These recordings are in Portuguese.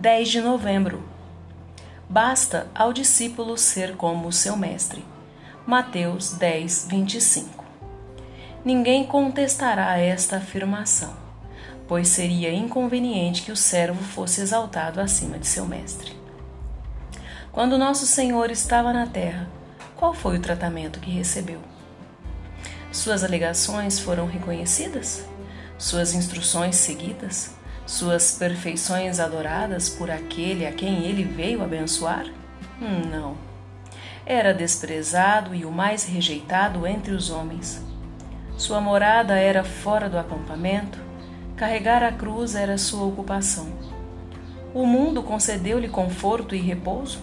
10 de novembro. Basta ao discípulo ser como o seu mestre. Mateus 10, 25. Ninguém contestará esta afirmação, pois seria inconveniente que o servo fosse exaltado acima de seu mestre. Quando nosso Senhor estava na terra, qual foi o tratamento que recebeu? Suas alegações foram reconhecidas? Suas instruções seguidas? Suas perfeições adoradas por aquele a quem ele veio abençoar? Hum, não. Era desprezado e o mais rejeitado entre os homens. Sua morada era fora do acampamento, carregar a cruz era sua ocupação. O mundo concedeu-lhe conforto e repouso?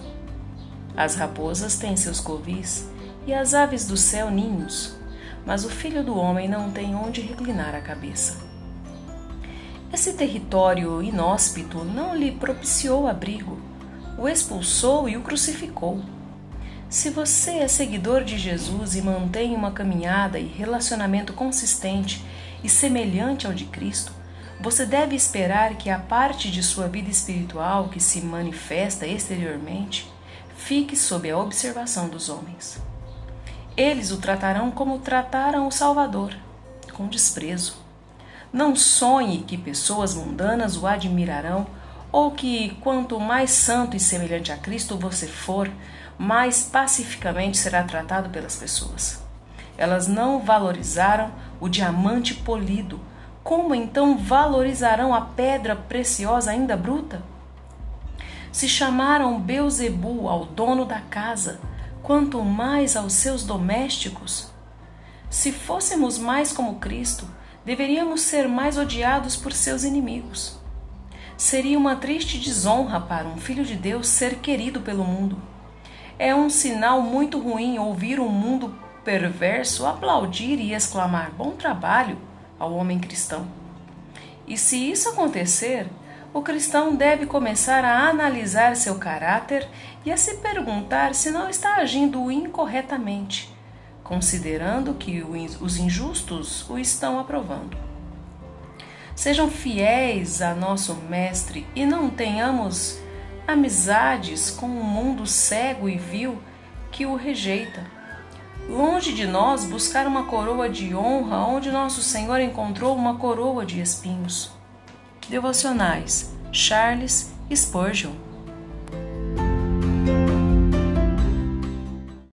As raposas têm seus covis e as aves do céu ninhos, mas o filho do homem não tem onde reclinar a cabeça. Esse território inóspito não lhe propiciou abrigo, o expulsou e o crucificou. Se você é seguidor de Jesus e mantém uma caminhada e relacionamento consistente e semelhante ao de Cristo, você deve esperar que a parte de sua vida espiritual que se manifesta exteriormente fique sob a observação dos homens. Eles o tratarão como trataram o Salvador, com desprezo. Não sonhe que pessoas mundanas o admirarão ou que quanto mais santo e semelhante a Cristo você for, mais pacificamente será tratado pelas pessoas. Elas não valorizaram o diamante polido. Como então valorizarão a pedra preciosa ainda bruta? Se chamaram Beuzebu ao dono da casa, quanto mais aos seus domésticos? Se fôssemos mais como Cristo, deveríamos ser mais odiados por seus inimigos. Seria uma triste desonra para um filho de Deus ser querido pelo mundo. É um sinal muito ruim ouvir um mundo perverso aplaudir e exclamar bom trabalho ao homem cristão. E se isso acontecer, o cristão deve começar a analisar seu caráter e a se perguntar se não está agindo incorretamente considerando que os injustos o estão aprovando. Sejam fiéis a nosso Mestre e não tenhamos amizades com um mundo cego e vil que o rejeita. Longe de nós buscar uma coroa de honra onde nosso Senhor encontrou uma coroa de espinhos. Devocionais Charles Spurgeon